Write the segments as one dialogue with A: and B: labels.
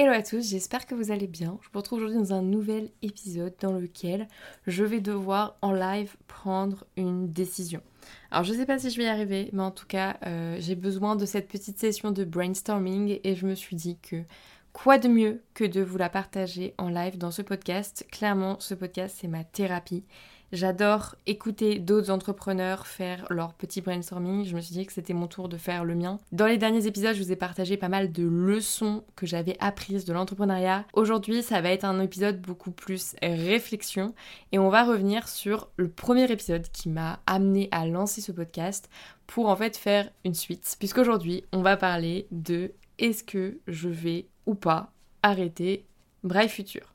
A: Hello à tous, j'espère que vous allez bien. Je vous retrouve aujourd'hui dans un nouvel épisode dans lequel je vais devoir en live prendre une décision. Alors je sais pas si je vais y arriver, mais en tout cas euh, j'ai besoin de cette petite session de brainstorming et je me suis dit que quoi de mieux que de vous la partager en live dans ce podcast. Clairement ce podcast c'est ma thérapie J'adore écouter d'autres entrepreneurs faire leur petit brainstorming. Je me suis dit que c'était mon tour de faire le mien. Dans les derniers épisodes, je vous ai partagé pas mal de leçons que j'avais apprises de l'entrepreneuriat. Aujourd'hui, ça va être un épisode beaucoup plus réflexion et on va revenir sur le premier épisode qui m'a amené à lancer ce podcast pour en fait faire une suite. Puisqu'aujourd'hui, on va parler de est-ce que je vais ou pas arrêter Brave Future.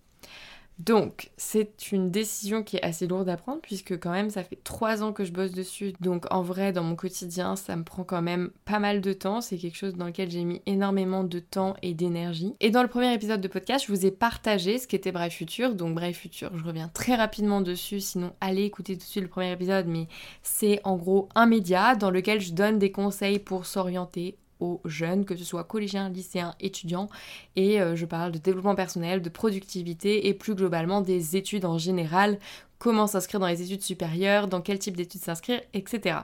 A: Donc, c'est une décision qui est assez lourde à prendre puisque quand même ça fait trois ans que je bosse dessus. Donc en vrai, dans mon quotidien, ça me prend quand même pas mal de temps. C'est quelque chose dans lequel j'ai mis énormément de temps et d'énergie. Et dans le premier épisode de podcast, je vous ai partagé ce qu'était Brave Future. Donc Brave Future, je reviens très rapidement dessus. Sinon, allez écouter tout de suite le premier épisode. Mais c'est en gros un média dans lequel je donne des conseils pour s'orienter aux jeunes, que ce soit collégiens, lycéens, étudiants. Et euh, je parle de développement personnel, de productivité et plus globalement des études en général, comment s'inscrire dans les études supérieures, dans quel type d'études s'inscrire, etc.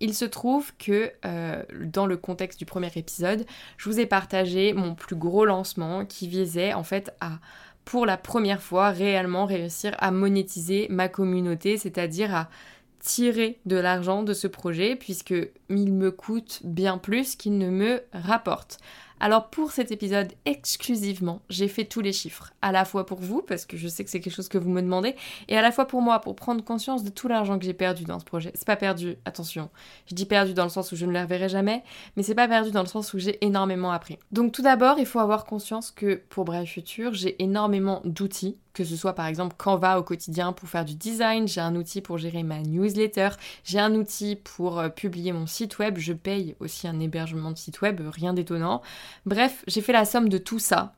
A: Il se trouve que euh, dans le contexte du premier épisode, je vous ai partagé mon plus gros lancement qui visait en fait à pour la première fois réellement réussir à monétiser ma communauté, c'est-à-dire à tirer de l'argent de ce projet puisque il me coûte bien plus qu'il ne me rapporte. Alors pour cet épisode exclusivement, j'ai fait tous les chiffres, à la fois pour vous, parce que je sais que c'est quelque chose que vous me demandez, et à la fois pour moi, pour prendre conscience de tout l'argent que j'ai perdu dans ce projet. C'est pas perdu, attention, je dis perdu dans le sens où je ne le reverrai jamais, mais c'est pas perdu dans le sens où j'ai énormément appris. Donc tout d'abord, il faut avoir conscience que pour Brave Future, j'ai énormément d'outils que ce soit par exemple Canva au quotidien pour faire du design, j'ai un outil pour gérer ma newsletter, j'ai un outil pour euh, publier mon site web, je paye aussi un hébergement de site web, rien d'étonnant. Bref, j'ai fait la somme de tout ça.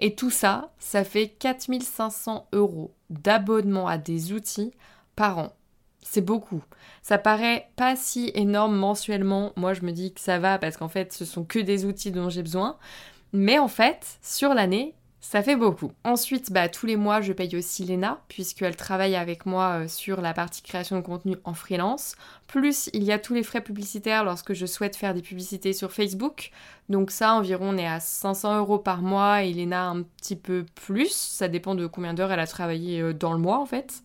A: Et tout ça, ça fait 4500 euros d'abonnement à des outils par an. C'est beaucoup. Ça paraît pas si énorme mensuellement. Moi, je me dis que ça va parce qu'en fait, ce sont que des outils dont j'ai besoin. Mais en fait, sur l'année, ça fait beaucoup. Ensuite, bah, tous les mois, je paye aussi Léna, puisqu'elle travaille avec moi euh, sur la partie création de contenu en freelance. Plus, il y a tous les frais publicitaires lorsque je souhaite faire des publicités sur Facebook. Donc ça, environ, on est à 500 euros par mois et Léna un petit peu plus. Ça dépend de combien d'heures elle a travaillé euh, dans le mois, en fait.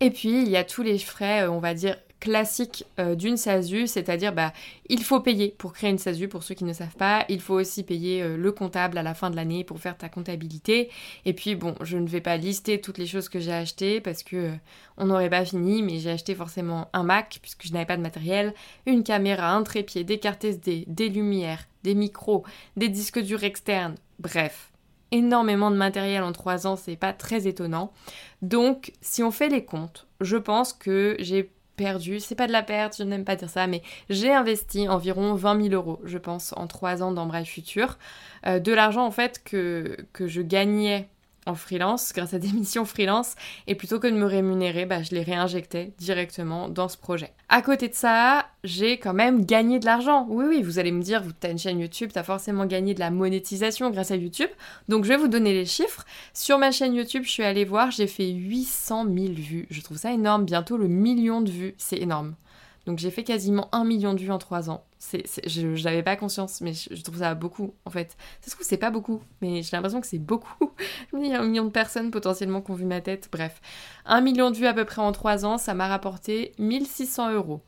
A: Et puis, il y a tous les frais, euh, on va dire, classique euh, d'une SASU, c'est-à-dire bah, il faut payer pour créer une SASU pour ceux qui ne savent pas, il faut aussi payer euh, le comptable à la fin de l'année pour faire ta comptabilité. Et puis bon, je ne vais pas lister toutes les choses que j'ai achetées parce que euh, on n'aurait pas fini, mais j'ai acheté forcément un Mac puisque je n'avais pas de matériel, une caméra, un trépied, des cartes SD, des lumières, des micros, des disques durs externes, bref énormément de matériel en trois ans, c'est pas très étonnant. Donc, si on fait les comptes, je pense que j'ai perdu, c'est pas de la perte, je n'aime pas dire ça, mais j'ai investi environ 20 000 euros, je pense, en 3 ans Brave Future. Euh, de l'argent, en fait, que, que je gagnais en freelance, grâce à des missions freelance, et plutôt que de me rémunérer, bah, je les réinjectais directement dans ce projet. À côté de ça, j'ai quand même gagné de l'argent. Oui, oui, vous allez me dire, tu as une chaîne YouTube, tu as forcément gagné de la monétisation grâce à YouTube. Donc je vais vous donner les chiffres. Sur ma chaîne YouTube, je suis allée voir, j'ai fait 800 000 vues. Je trouve ça énorme, bientôt le million de vues, c'est énorme. Donc j'ai fait quasiment un million de vues en trois ans. C'est, je n'avais pas conscience, mais je, trouve ça beaucoup en fait. Ça se trouve, c'est pas beaucoup, mais j'ai l'impression que c'est beaucoup. Il y a un million de personnes potentiellement qui ont vu ma tête. Bref, un million de vues à peu près en trois ans, ça m'a rapporté 1600 euros.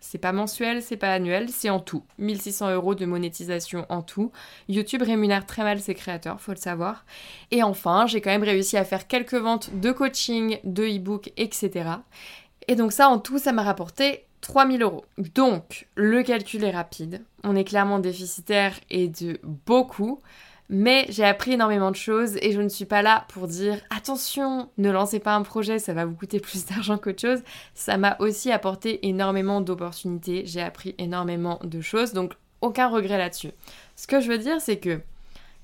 A: C'est pas mensuel, c'est pas annuel, c'est en tout. 1600 euros de monétisation en tout. YouTube rémunère très mal ses créateurs, faut le savoir. Et enfin, j'ai quand même réussi à faire quelques ventes de coaching, de e-book, etc. Et donc ça, en tout, ça m'a rapporté 3000 euros. Donc, le calcul est rapide. On est clairement déficitaire et de beaucoup. Mais j'ai appris énormément de choses et je ne suis pas là pour dire attention, ne lancez pas un projet, ça va vous coûter plus d'argent qu'autre chose. Ça m'a aussi apporté énormément d'opportunités, j'ai appris énormément de choses, donc aucun regret là-dessus. Ce que je veux dire, c'est que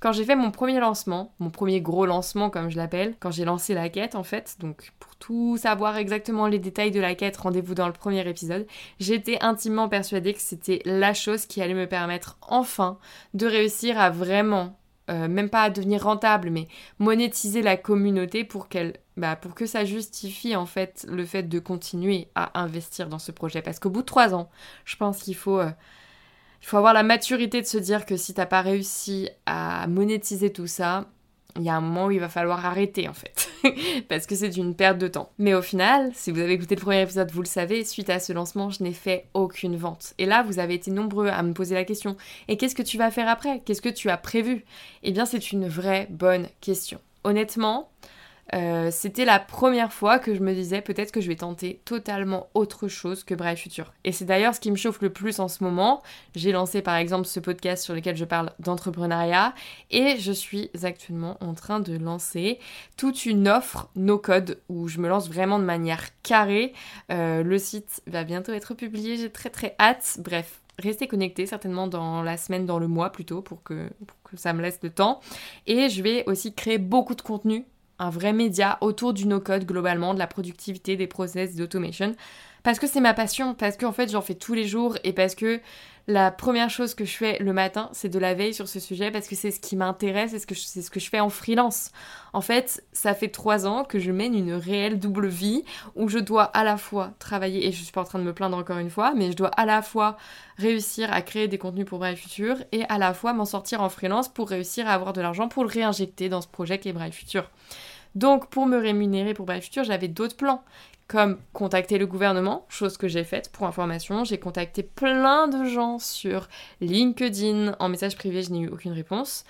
A: quand j'ai fait mon premier lancement, mon premier gros lancement comme je l'appelle, quand j'ai lancé la quête en fait, donc pour tout savoir exactement les détails de la quête, rendez-vous dans le premier épisode, j'étais intimement persuadée que c'était la chose qui allait me permettre enfin de réussir à vraiment, euh, même pas à devenir rentable, mais monétiser la communauté pour qu'elle bah, pour que ça justifie en fait le fait de continuer à investir dans ce projet. Parce qu'au bout de trois ans, je pense qu'il faut euh, il faut avoir la maturité de se dire que si t'as pas réussi à monétiser tout ça, il y a un moment où il va falloir arrêter en fait. Parce que c'est une perte de temps. Mais au final, si vous avez écouté le premier épisode, vous le savez, suite à ce lancement, je n'ai fait aucune vente. Et là, vous avez été nombreux à me poser la question. Et qu'est-ce que tu vas faire après? Qu'est-ce que tu as prévu? Eh bien, c'est une vraie bonne question. Honnêtement, euh, c'était la première fois que je me disais peut-être que je vais tenter totalement autre chose que Brave Future. Et c'est d'ailleurs ce qui me chauffe le plus en ce moment. J'ai lancé par exemple ce podcast sur lequel je parle d'entrepreneuriat et je suis actuellement en train de lancer toute une offre no code où je me lance vraiment de manière carrée. Euh, le site va bientôt être publié, j'ai très très hâte. Bref, restez connectés certainement dans la semaine, dans le mois plutôt, pour que, pour que ça me laisse le temps. Et je vais aussi créer beaucoup de contenu un vrai média autour du no-code globalement, de la productivité, des process, d'automation. Parce que c'est ma passion, parce qu'en fait j'en fais tous les jours et parce que la première chose que je fais le matin, c'est de la veille sur ce sujet parce que c'est ce qui m'intéresse c'est ce que je fais en freelance. En fait, ça fait trois ans que je mène une réelle double vie où je dois à la fois travailler, et je suis pas en train de me plaindre encore une fois, mais je dois à la fois réussir à créer des contenus pour Brave Future et à la fois m'en sortir en freelance pour réussir à avoir de l'argent pour le réinjecter dans ce projet qui est Brave Future. Donc pour me rémunérer pour Brave Future, j'avais d'autres plans comme contacter le gouvernement, chose que j'ai faite pour information. J'ai contacté plein de gens sur LinkedIn. En message privé, je n'ai eu aucune réponse.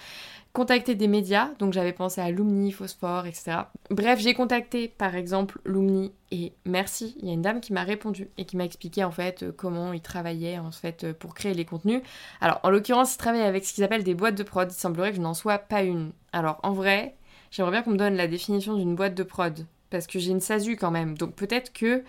A: Contacter des médias, donc j'avais pensé à Lumni, Phosphore, etc. Bref, j'ai contacté par exemple Lumni et merci, il y a une dame qui m'a répondu et qui m'a expliqué en fait euh, comment ils travaillaient en fait euh, pour créer les contenus. Alors en l'occurrence, ils travaillent avec ce qu'ils appellent des boîtes de prod. Il semblerait que je n'en sois pas une. Alors en vrai, j'aimerais bien qu'on me donne la définition d'une boîte de prod parce que j'ai une SASU quand même. Donc peut-être que,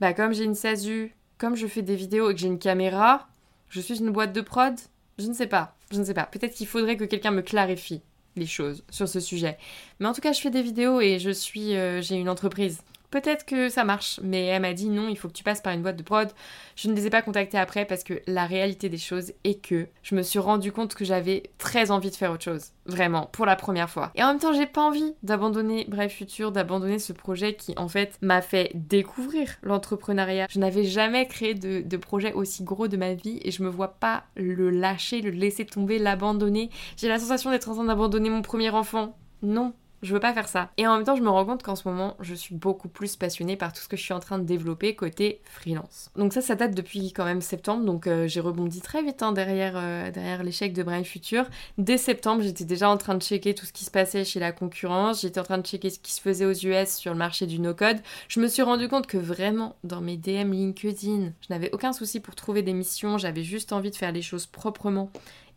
A: bah, comme j'ai une SASU, comme je fais des vidéos et que j'ai une caméra, je suis une boîte de prod? Je ne sais pas. Je ne sais pas. Peut-être qu'il faudrait que quelqu'un me clarifie les choses sur ce sujet. Mais en tout cas, je fais des vidéos et je suis, euh, j'ai une entreprise. Peut-être que ça marche, mais elle m'a dit non, il faut que tu passes par une boîte de prod. Je ne les ai pas contactés après parce que la réalité des choses est que je me suis rendu compte que j'avais très envie de faire autre chose. Vraiment, pour la première fois. Et en même temps, j'ai pas envie d'abandonner Bref Futur, d'abandonner ce projet qui en fait m'a fait découvrir l'entrepreneuriat. Je n'avais jamais créé de, de projet aussi gros de ma vie et je me vois pas le lâcher, le laisser tomber, l'abandonner. J'ai la sensation d'être en train d'abandonner mon premier enfant. Non, je veux pas faire ça. Et en même temps, je me rends compte qu'en ce moment, je suis beaucoup plus passionnée par tout ce que je suis en train de développer côté freelance. Donc ça, ça date depuis quand même septembre, donc euh, j'ai rebondi très vite hein, derrière, euh, derrière l'échec de Brain Future. Dès septembre, j'étais déjà en train de checker tout ce qui se passait chez la concurrence, j'étais en train de checker ce qui se faisait aux US sur le marché du no-code. Je me suis rendu compte que vraiment, dans mes DM LinkedIn, je n'avais aucun souci pour trouver des missions, j'avais juste envie de faire les choses proprement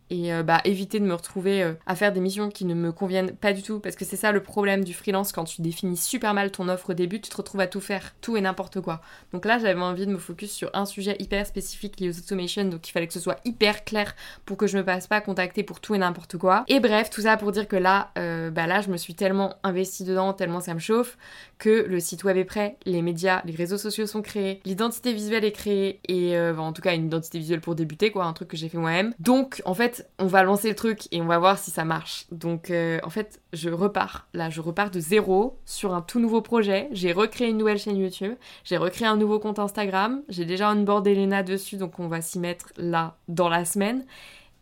A: et euh, bah, éviter de me retrouver euh, à faire des missions qui ne me conviennent pas du tout parce que c'est ça le problème du freelance quand tu définis super mal ton offre au début tu te retrouves à tout faire tout et n'importe quoi. Donc là j'avais envie de me focus sur un sujet hyper spécifique lié aux automations donc il fallait que ce soit hyper clair pour que je me passe pas contacter pour tout et n'importe quoi. Et bref tout ça pour dire que là euh, bah là je me suis tellement investie dedans tellement ça me chauffe que le site web est prêt les médias les réseaux sociaux sont créés l'identité visuelle est créée et bah, en tout cas une identité visuelle pour débuter quoi un truc que j'ai fait moi-même. Donc en fait on va lancer le truc et on va voir si ça marche. Donc euh, en fait, je repars. Là, je repars de zéro sur un tout nouveau projet. J'ai recréé une nouvelle chaîne YouTube. J'ai recréé un nouveau compte Instagram. J'ai déjà onboard Elena dessus, donc on va s'y mettre là dans la semaine.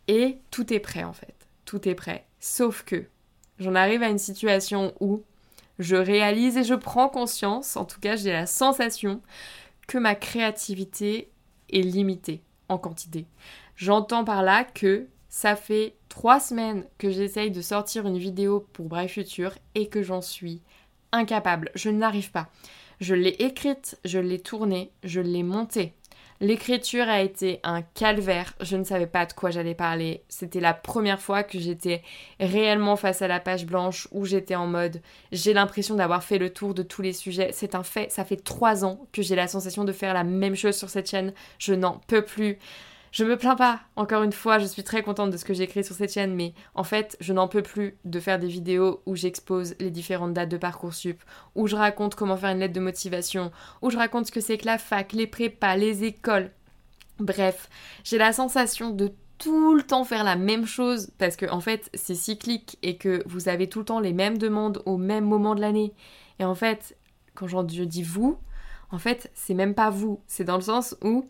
A: Et tout est prêt en fait. Tout est prêt. Sauf que j'en arrive à une situation où je réalise et je prends conscience, en tout cas j'ai la sensation, que ma créativité est limitée en quantité. J'entends par là que ça fait trois semaines que j'essaye de sortir une vidéo pour Brave Future et que j'en suis incapable. Je n'arrive pas. Je l'ai écrite, je l'ai tournée, je l'ai montée. L'écriture a été un calvaire, je ne savais pas de quoi j'allais parler. C'était la première fois que j'étais réellement face à la page blanche où j'étais en mode j'ai l'impression d'avoir fait le tour de tous les sujets. C'est un fait, ça fait trois ans que j'ai la sensation de faire la même chose sur cette chaîne. Je n'en peux plus. Je me plains pas, encore une fois, je suis très contente de ce que j'ai sur cette chaîne, mais en fait, je n'en peux plus de faire des vidéos où j'expose les différentes dates de Parcoursup, où je raconte comment faire une lettre de motivation, où je raconte ce que c'est que la fac, les prépas, les écoles. Bref, j'ai la sensation de tout le temps faire la même chose parce que en fait c'est cyclique et que vous avez tout le temps les mêmes demandes au même moment de l'année. Et en fait, quand je dis vous, en fait c'est même pas vous, c'est dans le sens où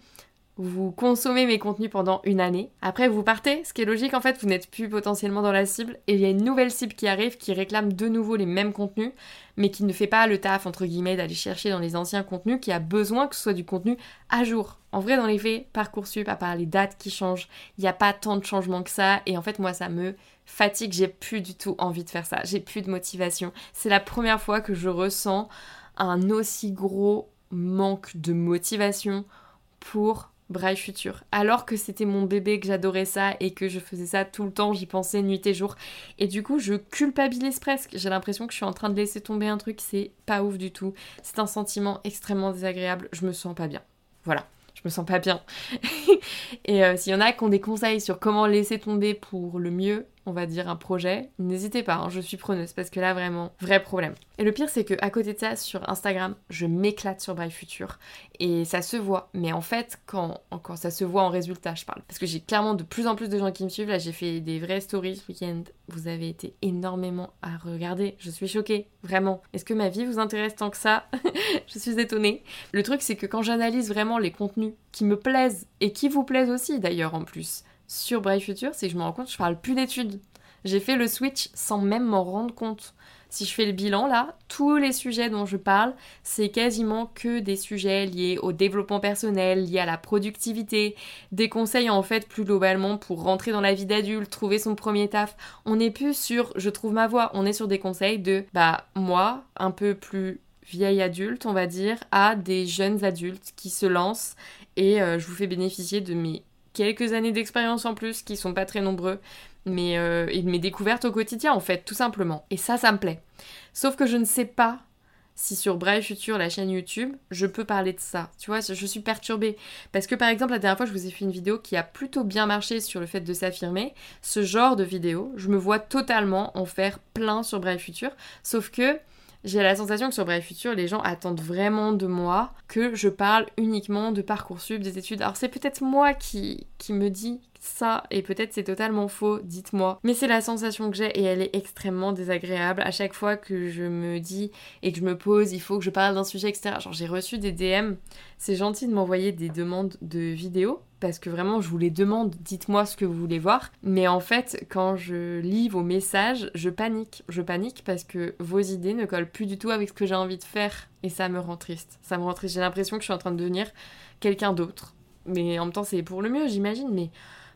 A: vous consommez mes contenus pendant une année. Après, vous partez, ce qui est logique en fait, vous n'êtes plus potentiellement dans la cible et il y a une nouvelle cible qui arrive qui réclame de nouveau les mêmes contenus, mais qui ne fait pas le taf entre guillemets d'aller chercher dans les anciens contenus, qui a besoin que ce soit du contenu à jour. En vrai, dans les faits, Parcoursup, à part les dates qui changent, il n'y a pas tant de changements que ça et en fait, moi, ça me fatigue, j'ai plus du tout envie de faire ça, j'ai plus de motivation. C'est la première fois que je ressens un aussi gros manque de motivation pour Braille Futur. Alors que c'était mon bébé, que j'adorais ça et que je faisais ça tout le temps, j'y pensais nuit et jour. Et du coup, je culpabilise presque. J'ai l'impression que je suis en train de laisser tomber un truc, c'est pas ouf du tout. C'est un sentiment extrêmement désagréable, je me sens pas bien. Voilà je me sens pas bien. et euh, s'il y en a qui ont des conseils sur comment laisser tomber pour le mieux, on va dire un projet, n'hésitez pas, hein, je suis preneuse parce que là vraiment, vrai problème. Et le pire c'est que à côté de ça, sur Instagram, je m'éclate sur Braille Future et ça se voit. Mais en fait, quand, quand ça se voit en résultat, je parle. Parce que j'ai clairement de plus en plus de gens qui me suivent. Là, j'ai fait des vraies stories ce week-end. Vous avez été énormément à regarder. Je suis choquée, vraiment. Est-ce que ma vie vous intéresse tant que ça? Je suis étonnée. Le truc c'est que quand j'analyse vraiment les contenus qui me plaisent et qui vous plaisent aussi d'ailleurs en plus, sur Braille Future, c'est que je me rends compte que je parle plus d'études. J'ai fait le switch sans même m'en rendre compte. Si je fais le bilan là, tous les sujets dont je parle, c'est quasiment que des sujets liés au développement personnel, liés à la productivité, des conseils en fait plus globalement pour rentrer dans la vie d'adulte, trouver son premier taf. On n'est plus sur je trouve ma voie, on est sur des conseils de bah moi, un peu plus vieille adulte, on va dire, à des jeunes adultes qui se lancent et euh, je vous fais bénéficier de mes quelques années d'expérience en plus, qui sont pas très nombreux, mais euh, et mes découvertes au quotidien en fait, tout simplement. Et ça, ça me plaît. Sauf que je ne sais pas si sur Brave Future, la chaîne YouTube, je peux parler de ça. Tu vois, je suis perturbée. Parce que par exemple, la dernière fois, je vous ai fait une vidéo qui a plutôt bien marché sur le fait de s'affirmer. Ce genre de vidéo, je me vois totalement en faire plein sur Brave Future. Sauf que j'ai la sensation que sur Bref Futur, les gens attendent vraiment de moi que je parle uniquement de Parcoursup, des études. Alors c'est peut-être moi qui, qui me dis ça et peut-être c'est totalement faux, dites-moi. Mais c'est la sensation que j'ai et elle est extrêmement désagréable à chaque fois que je me dis et que je me pose, il faut que je parle d'un sujet, etc. Genre j'ai reçu des DM, c'est gentil de m'envoyer des demandes de vidéos parce que vraiment je vous les demande, dites-moi ce que vous voulez voir. Mais en fait, quand je lis vos messages, je panique. Je panique parce que vos idées ne collent plus du tout avec ce que j'ai envie de faire et ça me rend triste. Ça me rend triste. J'ai l'impression que je suis en train de devenir quelqu'un d'autre. Mais en même temps, c'est pour le mieux, j'imagine. Mais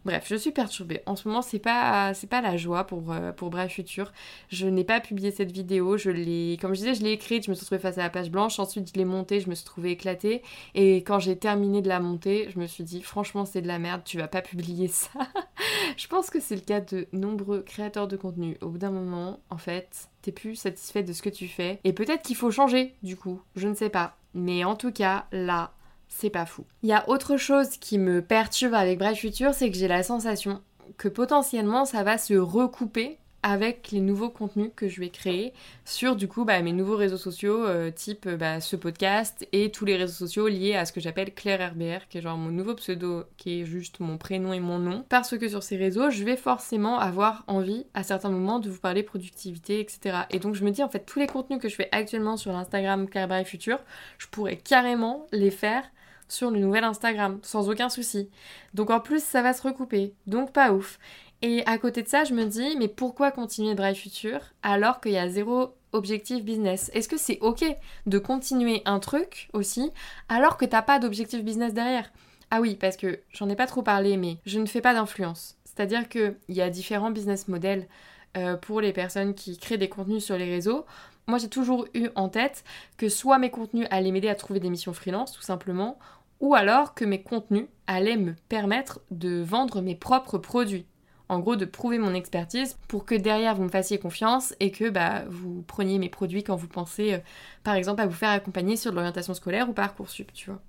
A: Bref, je suis perturbée. En ce moment, c'est pas c'est pas la joie pour euh, pour Bref Futur. Je n'ai pas publié cette vidéo. Je l'ai, comme je disais, je l'ai écrite. Je me suis retrouvée face à la page blanche. Ensuite, je l'ai montée. Je me suis trouvée éclatée. Et quand j'ai terminé de la monter, je me suis dit, franchement, c'est de la merde. Tu vas pas publier ça. je pense que c'est le cas de nombreux créateurs de contenu. Au bout d'un moment, en fait, t'es plus satisfait de ce que tu fais. Et peut-être qu'il faut changer. Du coup, je ne sais pas. Mais en tout cas, là, c'est pas fou. Il y a autre chose qui me perturbe avec Bref Future, c'est que j'ai la sensation que potentiellement ça va se recouper avec les nouveaux contenus que je vais créer sur du coup bah, mes nouveaux réseaux sociaux euh, type bah, ce podcast et tous les réseaux sociaux liés à ce que j'appelle Claire RBR qui est genre mon nouveau pseudo qui est juste mon prénom et mon nom parce que sur ces réseaux je vais forcément avoir envie à certains moments de vous parler productivité etc et donc je me dis en fait tous les contenus que je fais actuellement sur l'Instagram Claire Future je pourrais carrément les faire sur le nouvel Instagram, sans aucun souci. Donc en plus, ça va se recouper, donc pas ouf. Et à côté de ça, je me dis, mais pourquoi continuer Drive Future alors qu'il y a zéro objectif business? Est-ce que c'est ok de continuer un truc aussi alors que t'as pas d'objectif business derrière? Ah oui, parce que j'en ai pas trop parlé, mais je ne fais pas d'influence. C'est-à-dire qu'il y a différents business models euh, pour les personnes qui créent des contenus sur les réseaux. Moi, j'ai toujours eu en tête que soit mes contenus allaient m'aider à trouver des missions freelance, tout simplement, ou alors que mes contenus allaient me permettre de vendre mes propres produits. En gros, de prouver mon expertise pour que derrière vous me fassiez confiance et que bah, vous preniez mes produits quand vous pensez, euh, par exemple, à vous faire accompagner sur de l'orientation scolaire ou Parcoursup, tu vois.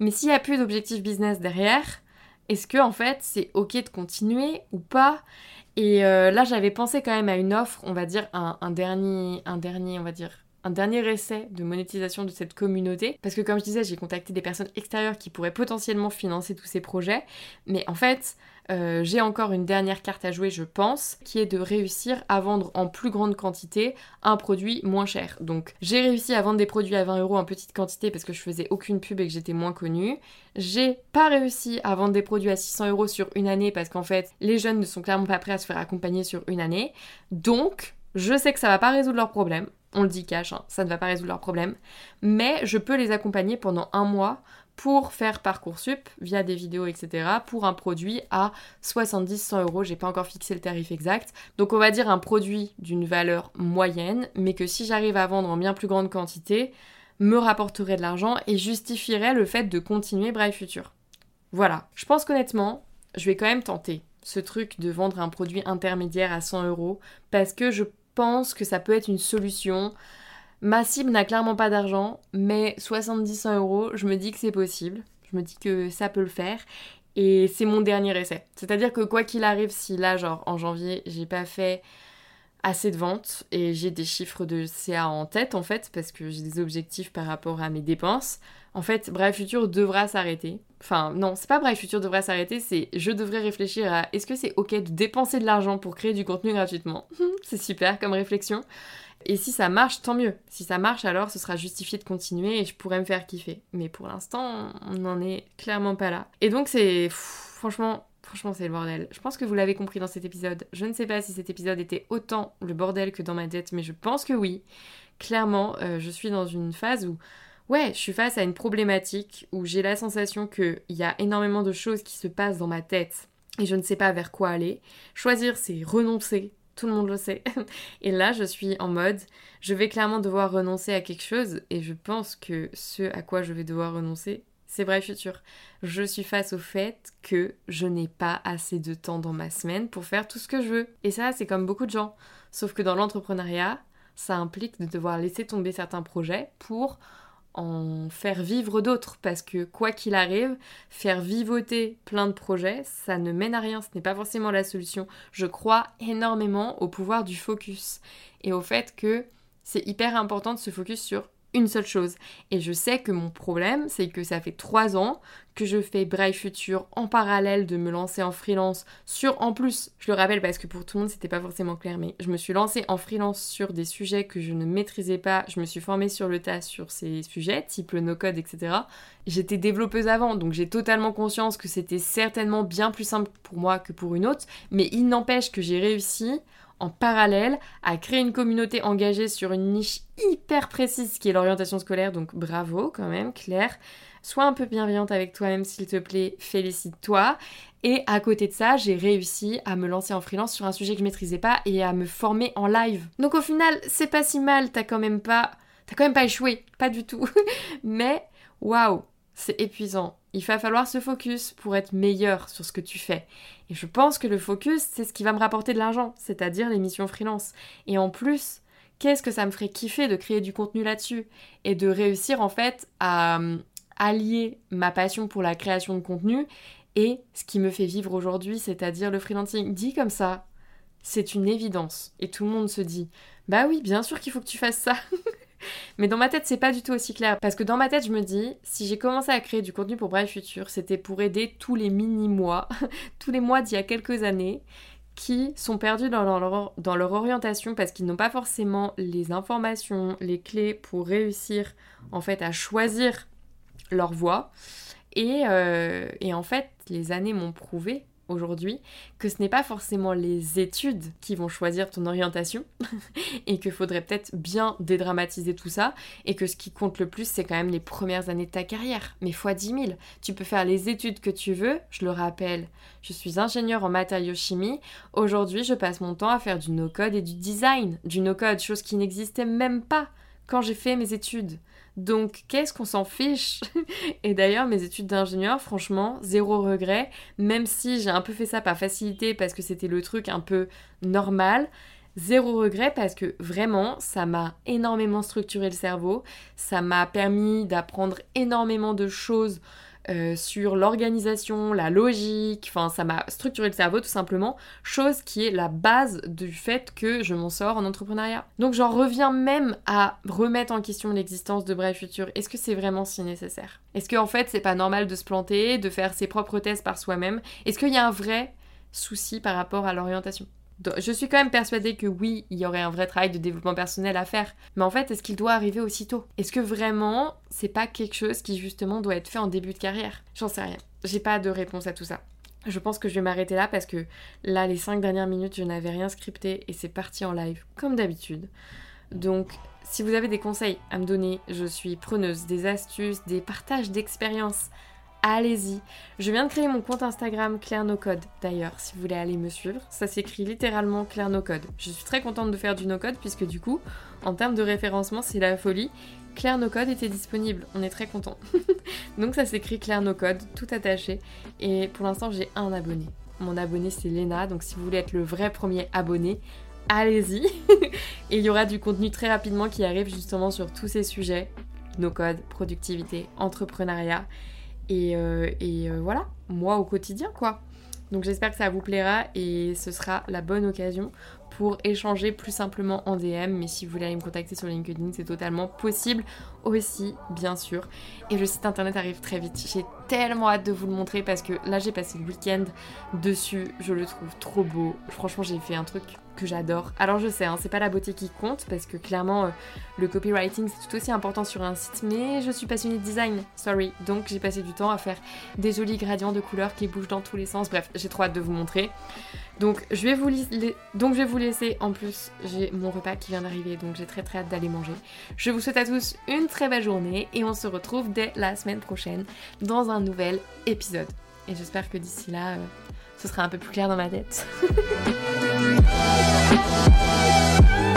A: Mais s'il n'y a plus d'objectif business derrière, est-ce que en fait c'est ok de continuer ou pas? Et euh, là j'avais pensé quand même à une offre, on va dire un, dernier, un dernier, on va dire un dernier essai de monétisation de cette communauté. Parce que comme je disais, j'ai contacté des personnes extérieures qui pourraient potentiellement financer tous ces projets. Mais en fait, euh, j'ai encore une dernière carte à jouer, je pense, qui est de réussir à vendre en plus grande quantité un produit moins cher. Donc j'ai réussi à vendre des produits à 20 euros en petite quantité parce que je faisais aucune pub et que j'étais moins connue. J'ai pas réussi à vendre des produits à 600 euros sur une année parce qu'en fait les jeunes ne sont clairement pas prêts à se faire accompagner sur une année. Donc je sais que ça va pas résoudre leurs problèmes. On le dit cash, hein, ça ne va pas résoudre leurs problèmes. Mais je peux les accompagner pendant un mois pour faire Parcoursup via des vidéos, etc. pour un produit à 70-100 euros. J'ai pas encore fixé le tarif exact. Donc on va dire un produit d'une valeur moyenne, mais que si j'arrive à vendre en bien plus grande quantité, me rapporterait de l'argent et justifierait le fait de continuer Brave Future. Voilà. Je pense qu'honnêtement, je vais quand même tenter ce truc de vendre un produit intermédiaire à 100 euros parce que je pense que ça peut être une solution Ma cible n'a clairement pas d'argent, mais 70-100 euros, je me dis que c'est possible. Je me dis que ça peut le faire. Et c'est mon dernier essai. C'est-à-dire que quoi qu'il arrive, si là, genre en janvier, j'ai pas fait assez de ventes et j'ai des chiffres de CA en tête en fait, parce que j'ai des objectifs par rapport à mes dépenses, en fait, Brave Future devra s'arrêter. Enfin, non, c'est pas Brave Future devra s'arrêter, c'est je devrais réfléchir à est-ce que c'est ok de dépenser de l'argent pour créer du contenu gratuitement C'est super comme réflexion. Et si ça marche, tant mieux. Si ça marche, alors ce sera justifié de continuer et je pourrais me faire kiffer. Mais pour l'instant, on n'en est clairement pas là. Et donc c'est... Franchement, franchement c'est le bordel. Je pense que vous l'avez compris dans cet épisode. Je ne sais pas si cet épisode était autant le bordel que dans ma tête, mais je pense que oui. Clairement, euh, je suis dans une phase où... Ouais, je suis face à une problématique où j'ai la sensation qu'il y a énormément de choses qui se passent dans ma tête et je ne sais pas vers quoi aller. Choisir, c'est renoncer tout le monde le sait. Et là, je suis en mode, je vais clairement devoir renoncer à quelque chose, et je pense que ce à quoi je vais devoir renoncer, c'est vrai futur. Je suis face au fait que je n'ai pas assez de temps dans ma semaine pour faire tout ce que je veux. Et ça, c'est comme beaucoup de gens. Sauf que dans l'entrepreneuriat, ça implique de devoir laisser tomber certains projets pour en faire vivre d'autres parce que quoi qu'il arrive, faire vivoter plein de projets, ça ne mène à rien, ce n'est pas forcément la solution. Je crois énormément au pouvoir du focus et au fait que c'est hyper important de se focus sur une seule chose. Et je sais que mon problème, c'est que ça fait trois ans que je fais Brave Future en parallèle de me lancer en freelance sur, en plus, je le rappelle parce que pour tout le monde c'était pas forcément clair, mais je me suis lancée en freelance sur des sujets que je ne maîtrisais pas, je me suis formée sur le tas sur ces sujets, type le no-code, etc. J'étais développeuse avant, donc j'ai totalement conscience que c'était certainement bien plus simple pour moi que pour une autre, mais il n'empêche que j'ai réussi en parallèle à créer une communauté engagée sur une niche hyper précise qui est l'orientation scolaire, donc bravo quand même, Claire. Sois un peu bienveillante avec toi-même s'il te plaît, félicite-toi. Et à côté de ça, j'ai réussi à me lancer en freelance sur un sujet que je maîtrisais pas et à me former en live. Donc au final, c'est pas si mal, t'as quand même pas... T'as pas échoué, pas du tout. Mais waouh, c'est épuisant. Il va falloir se focus pour être meilleur sur ce que tu fais. Et je pense que le focus, c'est ce qui va me rapporter de l'argent, c'est-à-dire les missions freelance. Et en plus, qu'est-ce que ça me ferait kiffer de créer du contenu là-dessus et de réussir en fait à euh, allier ma passion pour la création de contenu et ce qui me fait vivre aujourd'hui, c'est-à-dire le freelancing. Dit comme ça, c'est une évidence. Et tout le monde se dit, bah oui, bien sûr qu'il faut que tu fasses ça. Mais dans ma tête, c'est pas du tout aussi clair. Parce que dans ma tête, je me dis, si j'ai commencé à créer du contenu pour Brave Future, c'était pour aider tous les mini-mois, tous les mois d'il y a quelques années, qui sont perdus dans leur, orientation parce qu'ils n'ont pas forcément les informations, les clés pour réussir en fait à choisir leur voie. Et, euh, et en fait, les années m'ont prouvé aujourd'hui que ce n'est pas forcément les études qui vont choisir ton orientation et qu'il faudrait peut-être bien dédramatiser tout ça et que ce qui compte le plus c'est quand même les premières années de ta carrière mais fois 10 000 tu peux faire les études que tu veux je le rappelle je suis ingénieur en matériaux-chimie aujourd'hui je passe mon temps à faire du no-code et du design du no-code chose qui n'existait même pas quand j'ai fait mes études Donc qu'est-ce qu'on s'en fiche Et d'ailleurs mes études d'ingénieur, franchement, zéro regret, même si j'ai un peu fait ça par facilité parce que c'était le truc un peu normal. Zéro regret parce que vraiment, ça m'a énormément structuré le cerveau, ça m'a permis d'apprendre énormément de choses euh, sur l'organisation, la logique, enfin ça m'a structuré le cerveau tout simplement, chose qui est la base du fait que je m'en sors en entrepreneuriat. Donc j'en reviens même à remettre en question l'existence de Brave Future. Est-ce que c'est vraiment si nécessaire? Est-ce qu'en en fait c'est pas normal de se planter, de faire ses propres tests par soi-même? Est-ce qu'il y a un vrai souci par rapport à l'orientation? Je suis quand même persuadée que oui, il y aurait un vrai travail de développement personnel à faire. Mais en fait, est-ce qu'il doit arriver aussitôt? Est-ce que vraiment, c'est pas quelque chose qui justement doit être fait en début de carrière? J'en sais rien. J'ai pas de réponse à tout ça. Je pense que je vais m'arrêter là parce que là, les 5 dernières minutes, je n'avais rien scripté et c'est parti en live, comme d'habitude. Donc, si vous avez des conseils à me donner, je suis preneuse, des astuces, des partages d'expériences allez-y. Je viens de créer mon compte Instagram Claire No Code d'ailleurs, si vous voulez aller me suivre. Ça s'écrit littéralement Claire No Code. Je suis très contente de faire du no code puisque du coup, en termes de référencement, c'est la folie. Claire No Code était disponible, on est très content. Donc ça s'écrit Claire No Code, tout attaché. Et pour l'instant, j'ai un abonné. Mon abonné, c'est Lena. Donc si vous voulez être le vrai premier abonné, allez-y. Il y aura du contenu très rapidement qui arrive justement sur tous ces sujets no code, productivité, entrepreneuriat. Et, euh, euh, voilà, moi au quotidien quoi. Donc j'espère que ça vous plaira et ce sera la bonne occasion pour échanger plus simplement en DM. Mais si vous voulez aller me contacter sur LinkedIn, c'est totalement possible aussi, bien sûr. Et le site internet arrive très vite. J'ai tellement hâte de vous le montrer parce que là j'ai passé le week-end dessus. Je le trouve trop beau. Franchement, j'ai fait un truc que j'adore. Alors je sais, hein, c'est pas la beauté qui compte parce que clairement euh, le copywriting c'est tout aussi important sur un site, mais je suis passionnée de design, sorry. Donc j'ai passé du temps à faire des jolis gradients de couleurs qui bougent dans tous les sens. Bref, j'ai trop hâte de vous montrer. Donc je vais vous, donc, je vais vous laisser. En plus, j'ai mon repas qui vient d'arriver, donc j'ai très très hâte d'aller manger. Je vous souhaite à tous une très belle journée et on se retrouve dès la semaine prochaine dans un nouvel épisode. Et j'espère que d'ici là, euh, ce sera un peu plus clair dans ma tête.